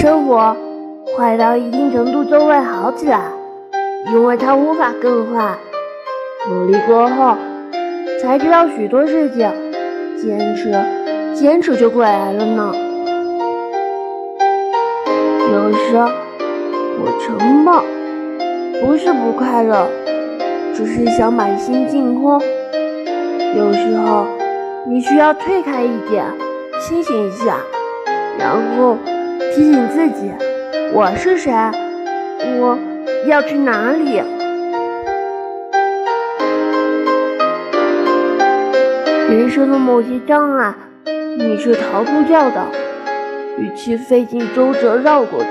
生活坏到一定程度就会好起来，因为它无法更坏。努力过后，才知道许多事情，坚持，坚持就会来了呢。有时，我沉默，不是不快乐，只是想把心静空。有时候，你需要退开一点，清醒一下，然后提醒自己：我是谁？我要去哪里？人生的某些障碍，你是逃不掉的。与其费尽周折绕过去，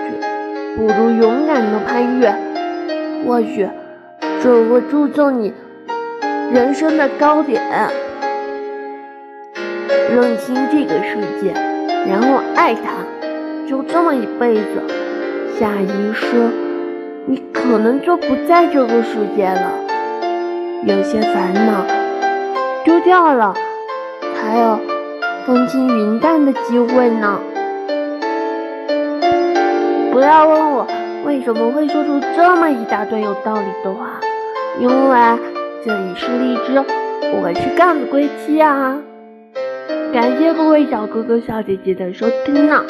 不如勇敢的攀越。或许，这会铸就你。人生的高点，认清这个世界，然后爱它，就这么一辈子。下一世，你可能就不在这个世界了。有些烦恼丢掉了，才有风轻云淡的机会呢。不要问我为什么会说出这么一大段有道理的话，因为。这里是荔枝，我是杠子归期啊！感谢各位小哥哥小姐姐的收听呢。